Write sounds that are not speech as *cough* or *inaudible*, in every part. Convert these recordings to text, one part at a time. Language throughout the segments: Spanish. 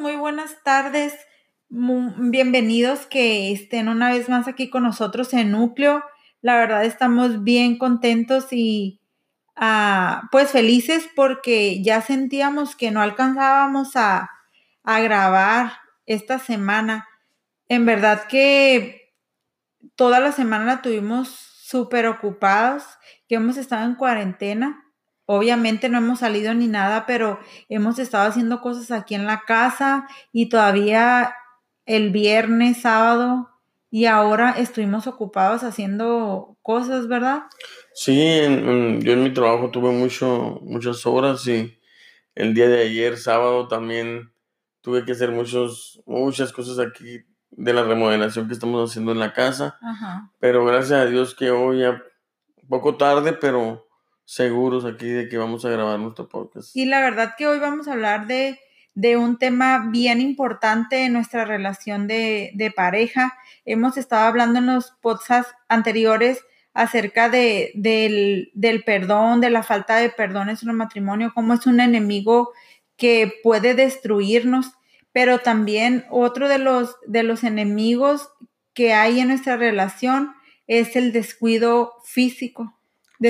muy buenas tardes. Bienvenidos que estén una vez más aquí con nosotros en Núcleo. La verdad estamos bien contentos y ah, pues felices porque ya sentíamos que no alcanzábamos a, a grabar esta semana. En verdad que toda la semana la tuvimos súper ocupados, que hemos estado en cuarentena Obviamente no hemos salido ni nada, pero hemos estado haciendo cosas aquí en la casa y todavía el viernes, sábado y ahora estuvimos ocupados haciendo cosas, ¿verdad? Sí, yo en mi trabajo tuve mucho, muchas horas y el día de ayer, sábado, también tuve que hacer muchos, muchas cosas aquí de la remodelación que estamos haciendo en la casa. Pero gracias a Dios que hoy ya poco tarde, pero seguros aquí de que vamos a grabar nuestro podcast. Y la verdad que hoy vamos a hablar de, un tema bien importante en nuestra relación de, pareja. Hemos estado hablando en los podcasts anteriores acerca de, del, del, perdón, de la falta de perdón en un matrimonio, cómo es un enemigo que puede destruirnos, pero también otro de los, de los enemigos que hay en nuestra relación es el descuido físico.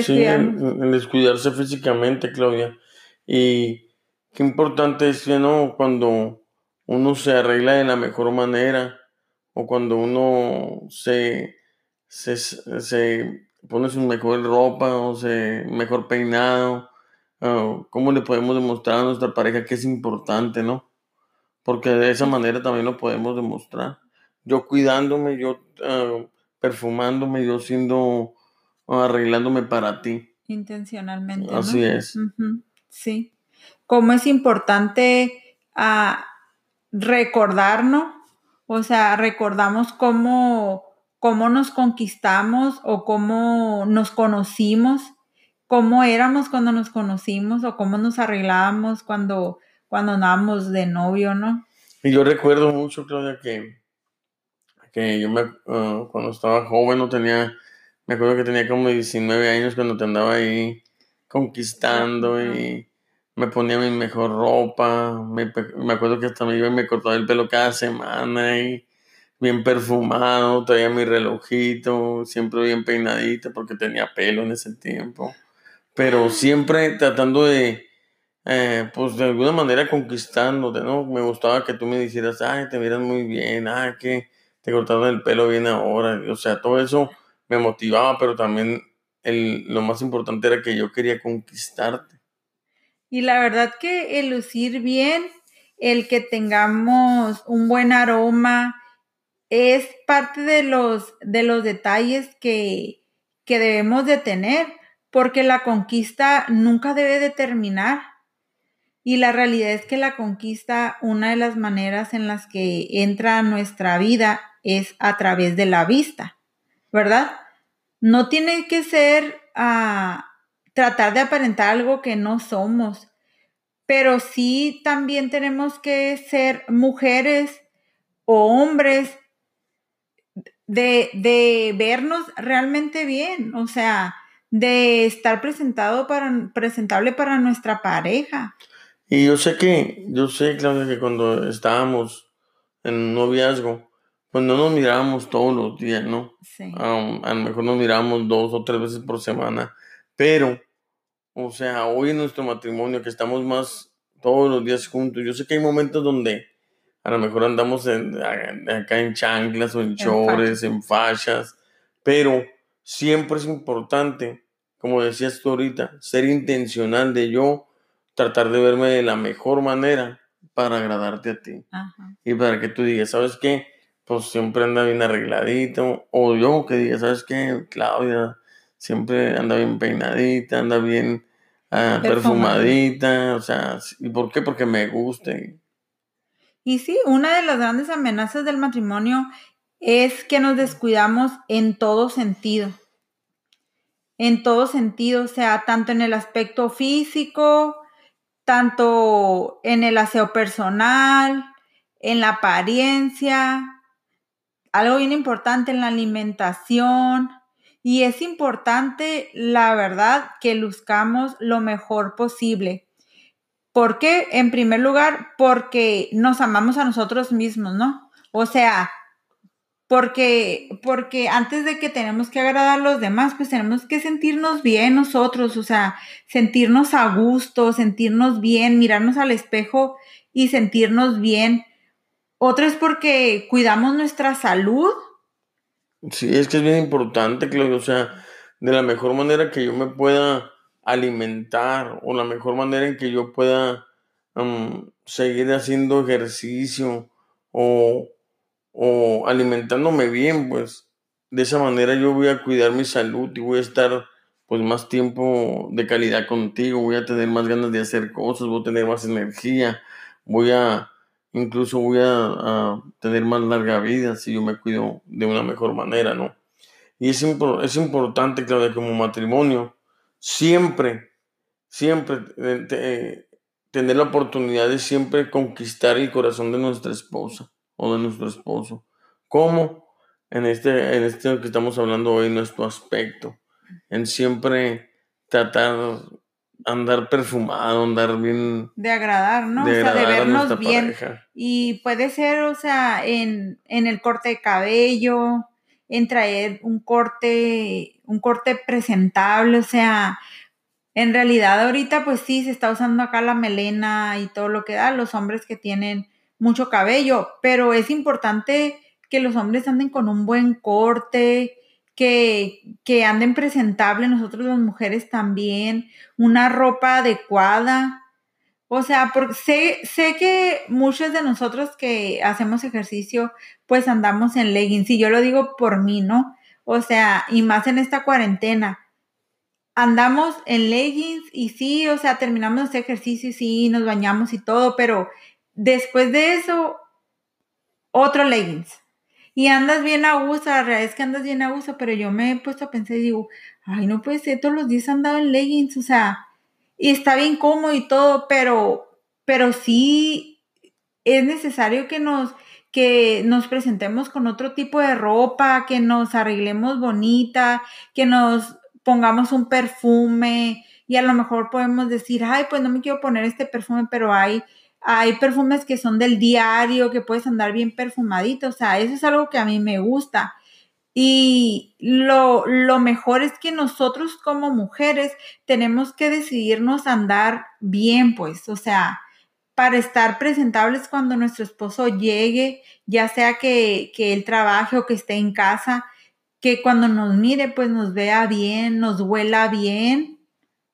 Sí, en, descuidarse físicamente, Claudia. Y qué importante es que no cuando uno se arregla de la mejor manera o cuando uno se, se, pone su mejor ropa o se mejor peinado, cómo le podemos demostrar a nuestra pareja que es importante, ¿no? Porque de esa manera también lo podemos demostrar. Yo cuidándome, yo ah, perfumándome, yo siendo arreglándome para ti. Intencionalmente. Así es. Sí. Cómo es importante ah, recordarnos, o sea, recordamos cómo, cómo nos conquistamos o cómo nos conocimos, cómo éramos cuando nos conocimos o cómo nos arreglábamos cuando, cuando andábamos de novio, ¿no? Y yo recuerdo mucho, Claudia, que, que yo me, ah, cuando estaba joven no tenía me acuerdo que tenía como 19 años cuando te andaba ahí conquistando y me ponía mi mejor ropa. Me, acuerdo que hasta me iba y me cortaba el pelo cada semana y bien perfumado, traía mi relojito, siempre bien peinadito porque tenía pelo en ese tiempo. Pero siempre tratando de, eh, pues de alguna manera conquistándote, ¿no? Me gustaba que tú me dijeras, ay, te miras muy bien, ay, que te cortaron el pelo bien ahora. O sea, todo eso me motivaba, pero también lo más importante era que yo quería conquistarte. Y la verdad que el lucir bien, el que tengamos un buen aroma, es parte de los, de los detalles que, que debemos de tener, porque la conquista nunca debe de terminar. Y la realidad es que la conquista, una de las maneras en las que entra nuestra vida es a través de la vista. ¿verdad? No tiene que ser ah, tratar de aparentar algo que no somos, pero sí también tenemos que ser mujeres o hombres de, vernos realmente bien, o sea, de estar presentado para, presentable para nuestra pareja. Y yo sé que, yo sé, Claudia, que cuando estábamos en un noviazgo, pues no nos mirábamos todos los días, ¿no? Sí. a lo mejor nos mirábamos dos o tres veces por semana, pero, o sea, hoy en nuestro matrimonio que estamos más todos los días juntos, yo sé que hay momentos donde a lo mejor andamos acá en chanclas o en chores, en fachas, pero siempre es importante, como decías tú ahorita, ser intencional de yo tratar de verme de la mejor manera para agradarte a ti. Y para que tú digas, ¿sabes qué? Pues siempre anda bien arregladito. O yo que diga, ¿sabes qué? Claudia siempre anda bien peinadita, anda bien ah, perfumadita. O sea, ¿y por qué? Porque me gusta. Y sí, una de las grandes amenazas del matrimonio es que nos descuidamos en todo sentido. En todo sentido, o sea, tanto en el aspecto físico, tanto en el aseo personal, en la apariencia, algo bien importante en la alimentación y es importante, la verdad, que luzcamos lo mejor posible. ¿Por qué? En primer lugar, porque nos amamos a nosotros mismos, ¿no? O sea, porque, porque antes de que tenemos que agradar a los demás, pues tenemos que sentirnos bien nosotros, o sea, sentirnos a gusto, sentirnos bien, mirarnos al espejo y sentirnos bien. Otro es porque cuidamos nuestra salud. Sí, es que es bien importante, Claudio, o sea, de la mejor manera que yo me pueda alimentar o la mejor manera en que yo pueda seguir haciendo ejercicio o, o alimentándome bien, pues de esa manera yo voy a cuidar mi salud y voy a estar pues más tiempo de calidad contigo, voy a tener más ganas de hacer cosas, voy a tener más energía, voy a, incluso voy a, tener más larga vida si yo me cuido de una mejor manera, ¿no? Y es, es importante, claro, como matrimonio, siempre, siempre eh, tener la oportunidad de siempre conquistar el corazón de nuestra esposa o de nuestro esposo. ¿Cómo? En este, en este que estamos hablando hoy, nuestro aspecto. En siempre tratar andar perfumado, andar bien. De agradar, ¿no? De o sea, de vernos bien. Y puede ser, o sea, en, en, el corte de cabello, en traer un corte, un corte presentable, o sea, en realidad ahorita pues sí se está usando acá la melena y todo lo que da los hombres que tienen mucho cabello, pero es importante que los hombres anden con un buen corte, que, que anden presentable, nosotros las mujeres también, una ropa adecuada. O sea, porque sé, sé que muchos de nosotros que hacemos ejercicio, pues andamos en leggings, y yo lo digo por mí, ¿no? O sea, y más en esta cuarentena. Andamos en leggings y sí, o sea, terminamos este ejercicio y sí, nos bañamos y todo, pero después de eso, otro leggings y andas bien a gusto, la realidad es que andas bien a gusto, pero yo me he puesto a pensar y digo, ay, no puede ser, todos los días andado en leggings, o sea, y está bien cómodo y todo, pero, pero sí es necesario que nos, que nos presentemos con otro tipo de ropa, que nos arreglemos bonita, que nos pongamos un perfume y a lo mejor podemos decir, ay, pues no me quiero poner este perfume, pero hay hay perfumes que son del diario, que puedes andar bien perfumadito, o sea, eso es algo que a mí me gusta. Y lo, lo mejor es que nosotros como mujeres tenemos que decidirnos andar bien, pues, o sea, para estar presentables cuando nuestro esposo llegue, ya sea que, que él trabaje o que esté en casa, que cuando nos mire, pues nos vea bien, nos huela bien.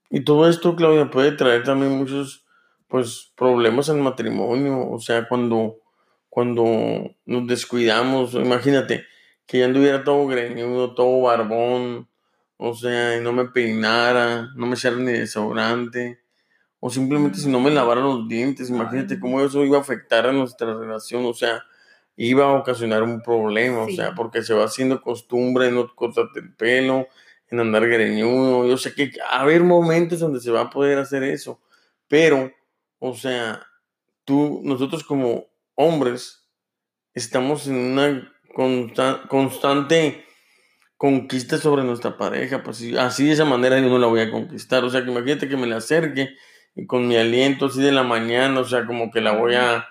Y todo esto, Claudia, puede traer también muchos pues problemas en matrimonio, o sea, cuando, cuando nos descuidamos, imagínate que ya anduviera todo greñudo, todo barbón, o sea, y no me peinara, no me echara ni desodorante, o simplemente si no me lavara los dientes, imagínate cómo eso iba a afectar a nuestra relación, o sea, iba a ocasionar un problema, o sea, porque se va haciendo costumbre en no cortarte el pelo, en andar greñudo, yo sé que a haber momentos donde se va a poder hacer eso, pero o sea, tú, nosotros como hombres, estamos en una constante conquista sobre nuestra pareja, pues así de esa manera yo no la voy a conquistar, o sea, que imagínate que me la acerque y con mi aliento así de la mañana, o sea, como que la voy a,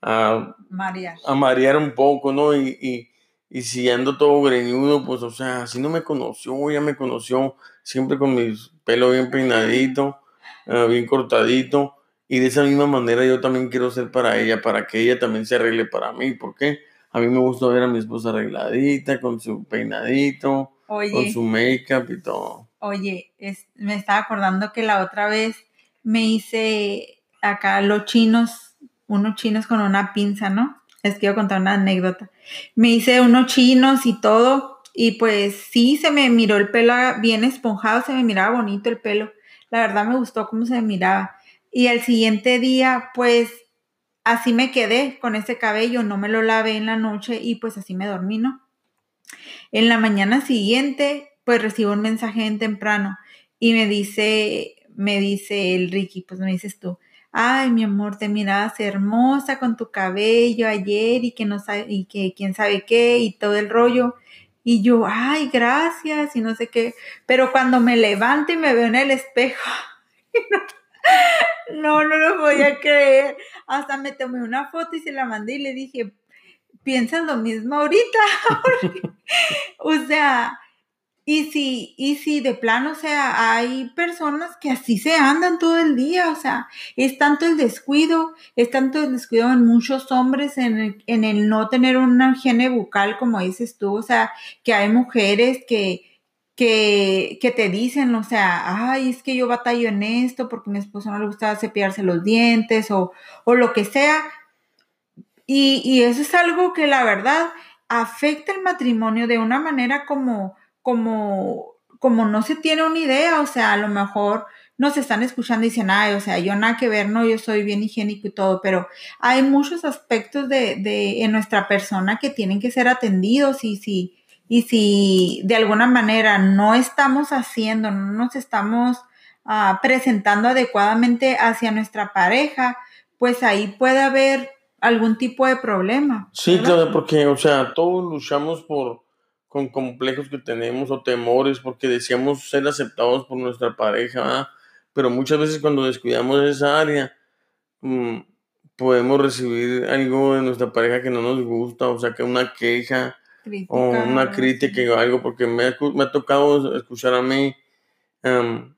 a, marear. a marear un poco, ¿no? Y, y, y, si ando todo greñudo, pues, o sea, si no me conoció, ya me conoció, siempre con mi pelo bien peinadito, ah, bien cortadito, y de esa misma manera yo también quiero ser para ella, para que ella también se arregle para mí. porque A mí me gusta ver a mi esposa arregladita, con su peinadito, con su make-up y todo. Oye, me estaba acordando que la otra vez me hice acá los chinos, unos chinos con una pinza, ¿no? Les quiero contar una anécdota. Me hice unos chinos y todo, y pues sí, se me miró el pelo bien esponjado, se me miraba bonito el pelo. La verdad me gustó cómo se miraba. Y el siguiente día, pues así me quedé con ese cabello, no me lo lavé en la noche y pues así me dormí, ¿no? En la mañana siguiente, pues recibo un mensaje en temprano y me dice, me dice el Ricky, pues me dices tú, ay, mi amor, te mirabas hermosa con tu cabello ayer y que no sabe, y que quién sabe qué y todo el rollo. Y yo, ay, gracias y no sé qué. Pero cuando me levanto y me veo en el espejo, *laughs* No, no lo podía creer. Hasta me tomé una foto y se la mandé y le dije, ¿piensas lo mismo ahorita? *laughs* o sea, y si, y si de plano, o sea, hay personas que así se andan todo el día, o sea, es tanto el descuido, es tanto el descuido en muchos hombres en el, en el no tener una higiene bucal, como dices tú, o sea, que hay mujeres que, que, que, te dicen, o sea, ay, es que yo batallo en esto porque mi esposo no le gusta cepillarse los dientes o, o lo que sea. Y, y, eso es algo que la verdad afecta el matrimonio de una manera como como, como no se tiene una idea, o sea, a lo mejor nos están escuchando y dicen, ay, o sea, yo nada que ver, no, yo soy bien higiénico y todo, pero hay muchos aspectos de, de en nuestra persona que tienen que ser atendidos y si, y si de alguna manera no estamos haciendo, no nos estamos uh, presentando adecuadamente hacia nuestra pareja, pues ahí puede haber algún tipo de problema. Sí, claro, porque, o sea, todos luchamos por, con complejos que tenemos o temores porque deseamos ser aceptados por nuestra pareja, pero muchas veces cuando descuidamos esa área, mm, podemos recibir algo de nuestra pareja que no nos gusta, o sea, que una queja o una crítica o algo, porque me ha, me ha tocado escuchar a mí em,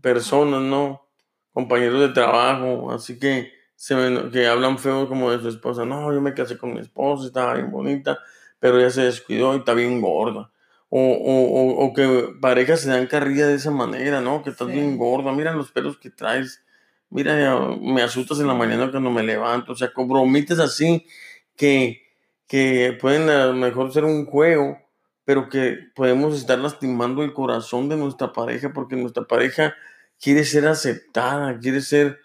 personas, ¿no? Compañeros de trabajo, así que, se que hablan feo como de su esposa, no, yo me casé con mi esposa, estaba bien bonita, pero ella se descuidó y está bien gorda. O, o, o, que parejas se dan carrilla de esa manera, ¿no? Que estás bien gorda, mira los pelos que traes, mira, me asustas en la mañana cuando me levanto, o sea, con bromitas así que, que pueden a lo mejor ser un juego, pero que podemos estar lastimando el corazón de nuestra pareja porque nuestra pareja quiere ser aceptada, quiere ser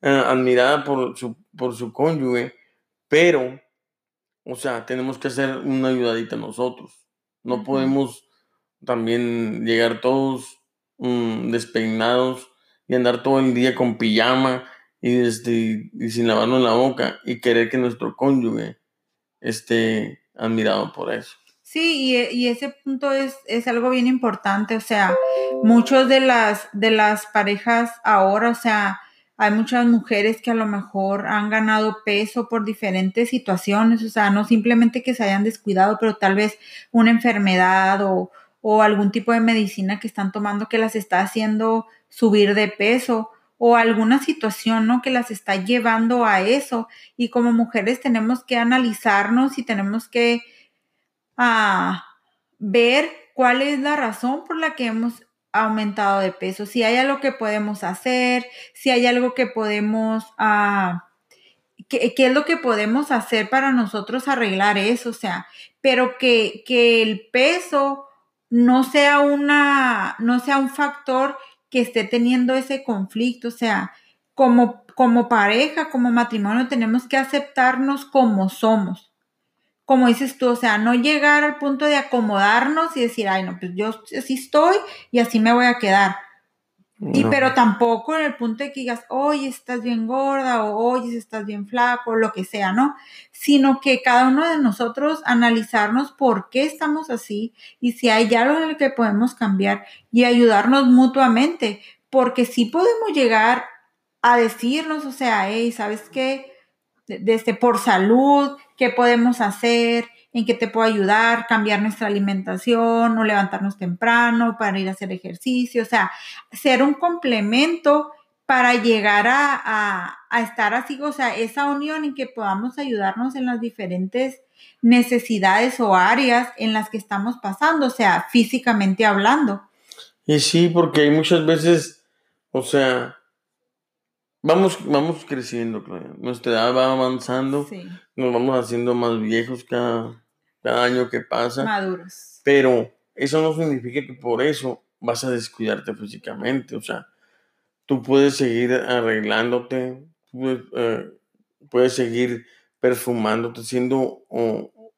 eh, admirada por su, por su cónyuge, pero o sea, tenemos que hacer una ayudadita nosotros. No podemos también llegar todos mm, despeinados y andar todo el día con pijama y, este, y sin lavarnos la boca y querer que nuestro cónyuge esté admirado por eso. Sí, y, y ese punto es, es, algo bien importante. O sea, muchos de las, de las parejas ahora, o sea, hay muchas mujeres que a lo mejor han ganado peso por diferentes situaciones, o sea, no simplemente que se hayan descuidado, pero tal vez una enfermedad o, o algún tipo de medicina que están tomando que las está haciendo subir de peso o alguna situación, ¿no? Que las está llevando a eso. Y como mujeres tenemos que analizarnos y tenemos que ah, ver cuál es la razón por la que hemos aumentado de peso, si hay algo que podemos hacer, si hay algo que podemos, ah, ¿qué, es lo que podemos hacer para nosotros arreglar eso? O sea, pero que, que el peso no sea una, no sea un factor que esté teniendo ese conflicto, o sea, como, como pareja, como matrimonio, tenemos que aceptarnos como somos como dices tú, o sea, no llegar al punto de acomodarnos y decir, ay, no, pues yo así estoy y así me voy a quedar. Y pero tampoco en el punto de que digas, oye, estás bien gorda o oye, estás bien flaco, o lo que sea, ¿no? Sino que cada uno de nosotros analizarnos por qué estamos así y si hay algo en el que podemos cambiar y ayudarnos mutuamente, porque sí podemos llegar a decirnos, o sea, hey, ¿sabes qué? Desde por salud, qué podemos hacer, en qué te puedo ayudar, cambiar nuestra alimentación o levantarnos temprano para ir a hacer ejercicio, o sea, ser un complemento para llegar a, estar así, o sea, esa unión en que podamos ayudarnos en las diferentes necesidades o áreas en las que estamos pasando, o sea, físicamente hablando. Y sí, porque hay muchas veces, o sea, Vamos, vamos creciendo, Claudia. Nuestra edad va avanzando. Nos vamos haciendo más viejos cada, cada año que pasa. Maduros. Pero eso no significa que por eso vas a descuidarte físicamente. O sea, tú puedes seguir arreglándote, puedes, eh, puedes seguir perfumándote, haciendo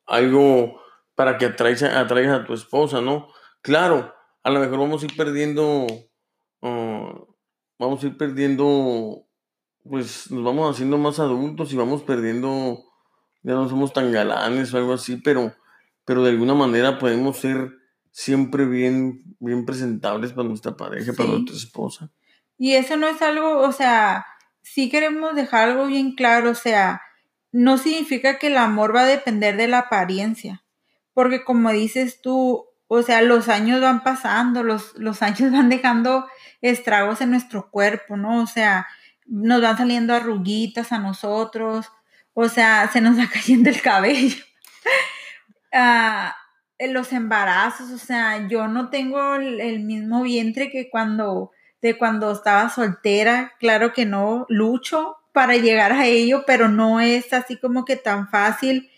algo para que atraigas, atraigas a tu esposa, ¿no? Claro, a lo mejor vamos a ir perdiendo, vamos a ir perdiendo pues nos vamos haciendo más adultos y vamos perdiendo, ya no somos tan galanes o algo así, pero, pero de alguna manera podemos ser siempre bien, bien presentables para nuestra pareja, para nuestra esposa. Y eso no es algo, o sea, sí queremos dejar algo bien claro, o sea, no significa que el amor va a depender de la apariencia, porque como dices tú, o sea, los años van pasando, los, los *laughs* años van dejando estragos en nuestro cuerpo, ¿no? O sea, nos van saliendo arruguitas a nosotros, o sea, se nos va *laughs* cayendo el cabello. Ah, los embarazos, o sea, yo no tengo el, mismo vientre que cuando, de cuando estaba soltera, claro que no, lucho para llegar a ello, pero no es así como que tan fácil.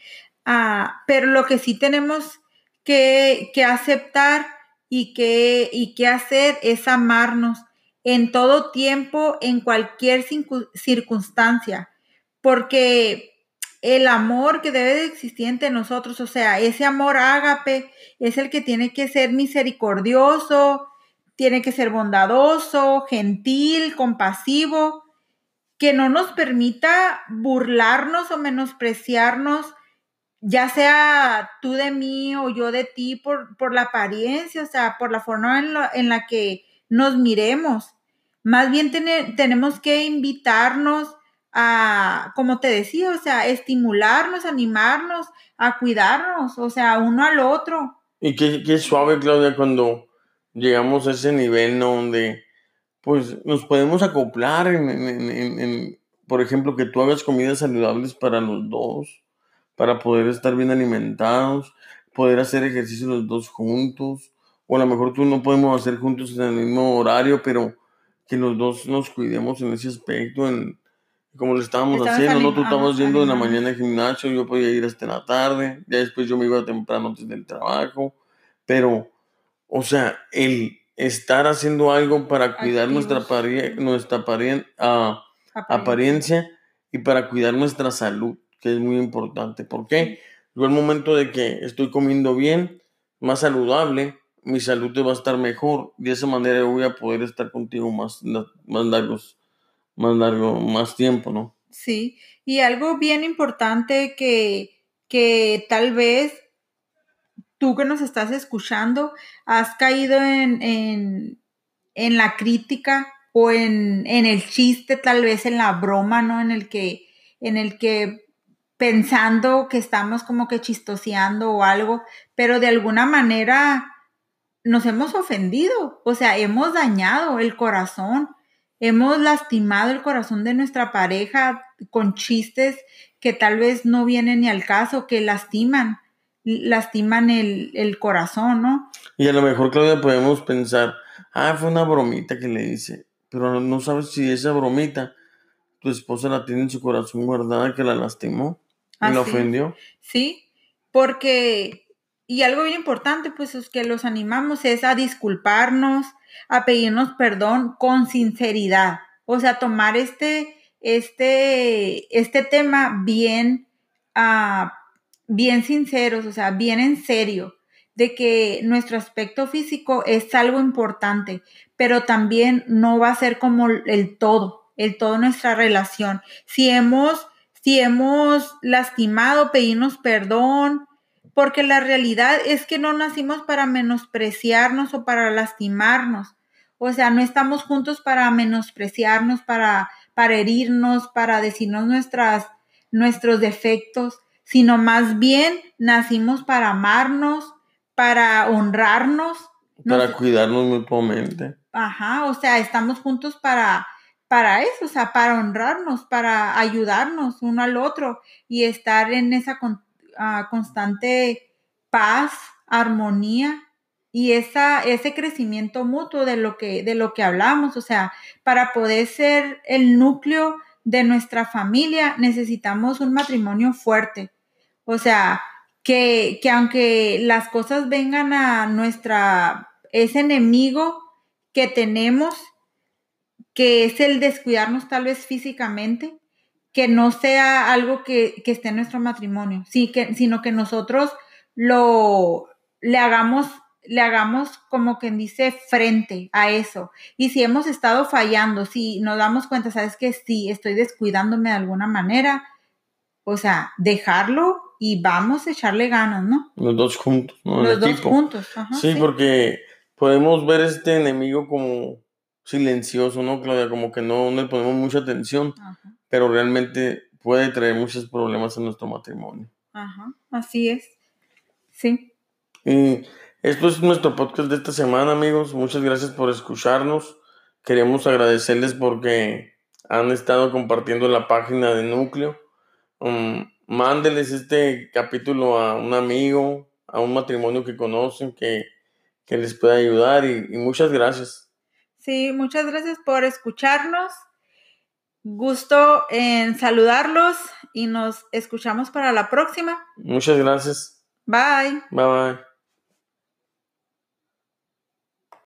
Ah, pero lo que sí tenemos que, que aceptar y que, y que hacer es amarnos en todo tiempo, en cualquier circunstancia, porque el amor que debe de existir entre nosotros, o sea, ese amor ágape es el que tiene que ser misericordioso, tiene que ser bondadoso, gentil, compasivo, que no nos permita burlarnos o menospreciarnos, ya sea tú de mí o yo de ti por, por la apariencia, o sea, por la forma en, en la que nos miremos. Más bien tenemos que invitarnos a, como te decía, o sea, estimularnos, animarnos, a cuidarnos, o sea, uno al otro. Y qué, qué suave, Claudia, cuando llegamos a ese nivel donde pues nos podemos acoplar en, por ejemplo, que tú hagas comidas saludables para los dos, para poder estar bien alimentados, poder hacer ejercicio los dos juntos, o a lo mejor tú no podemos hacer juntos en el mismo horario, pero que los dos nos cuidemos en ese aspecto, en, como lo estábamos haciendo, ¿no? Tú estabas yendo en la mañana al gimnasio, yo podía ir hasta la tarde, ya después yo me iba temprano antes del trabajo, pero, o sea, el estar haciendo algo para cuidar nuestra, nuestra ah, apariencia y para cuidar nuestra salud, que es muy importante. ¿Por qué? Yo el momento de que estoy comiendo bien, más saludable, mi salud te va a estar mejor. De esa manera voy a poder estar contigo más, más largos, más largo, más tiempo, ¿no? Sí, y algo bien importante que, que tal vez tú que nos estás escuchando has caído en, en, en la crítica o en, en, el chiste, tal vez en la broma, ¿no? En el que, en el que pensando que estamos como que chistoseando o algo, pero de alguna manera nos hemos ofendido, o sea, hemos dañado el corazón, hemos lastimado el corazón de nuestra pareja con chistes que tal vez no vienen ni al caso, que lastiman, lastiman el, corazón, ¿no? Y a lo mejor, Claudia, podemos pensar, ah, fue una bromita que le hice, pero no sabes si esa bromita tu esposa la tiene en su corazón guardada que la lastimó y la ofendió. Sí, porque y algo bien importante, pues es que los animamos es a disculparnos, a pedirnos perdón con sinceridad. O sea, tomar este, este, este tema bien, uh, bien sinceros, o sea, bien en serio, de que nuestro aspecto físico es algo importante, pero también no va a ser como el todo, el todo nuestra relación. Si hemos, si hemos lastimado, pedirnos perdón, porque la realidad es que no nacimos para menospreciarnos o para lastimarnos. O sea, no estamos juntos para menospreciarnos, para, para herirnos, para decirnos nuestras, nuestros defectos, sino más bien nacimos para amarnos, para honrarnos. Para cuidarnos mutuamente. Ajá, o sea, estamos juntos para, para eso, o sea, para honrarnos, para ayudarnos uno al otro y estar en esa constante paz, armonía y esa, ese crecimiento mutuo de lo, que, de lo que hablamos. O sea, para poder ser el núcleo de nuestra familia necesitamos un matrimonio fuerte. O sea, que, que aunque las cosas vengan a nuestra, ese enemigo que tenemos, que es el descuidarnos tal vez físicamente, que no sea algo que, esté en nuestro matrimonio, sí, que, sino que nosotros lo le hagamos, le hagamos como quien dice frente a eso. Y si hemos estado fallando, si nos damos cuenta, sabes que sí, estoy descuidándome de alguna manera, o sea, dejarlo y vamos a echarle ganas, ¿no? Los dos juntos, ¿no? Los dos juntos. sí, porque podemos ver este enemigo como silencioso, ¿no, Claudia? Como que no, le ponemos mucha atención, pero realmente puede traer muchos problemas en nuestro matrimonio. Ajá, así es. Sí. Y esto es nuestro podcast de esta semana, amigos. Muchas gracias por escucharnos. Queremos agradecerles porque han estado compartiendo la página de Núcleo. Um, mándeles este capítulo a un amigo, a un matrimonio que conocen, que, les pueda ayudar y, y muchas gracias. Sí, muchas gracias por escucharnos. Gusto en saludarlos y nos escuchamos para la próxima. Muchas gracias. Bye. Bye bye.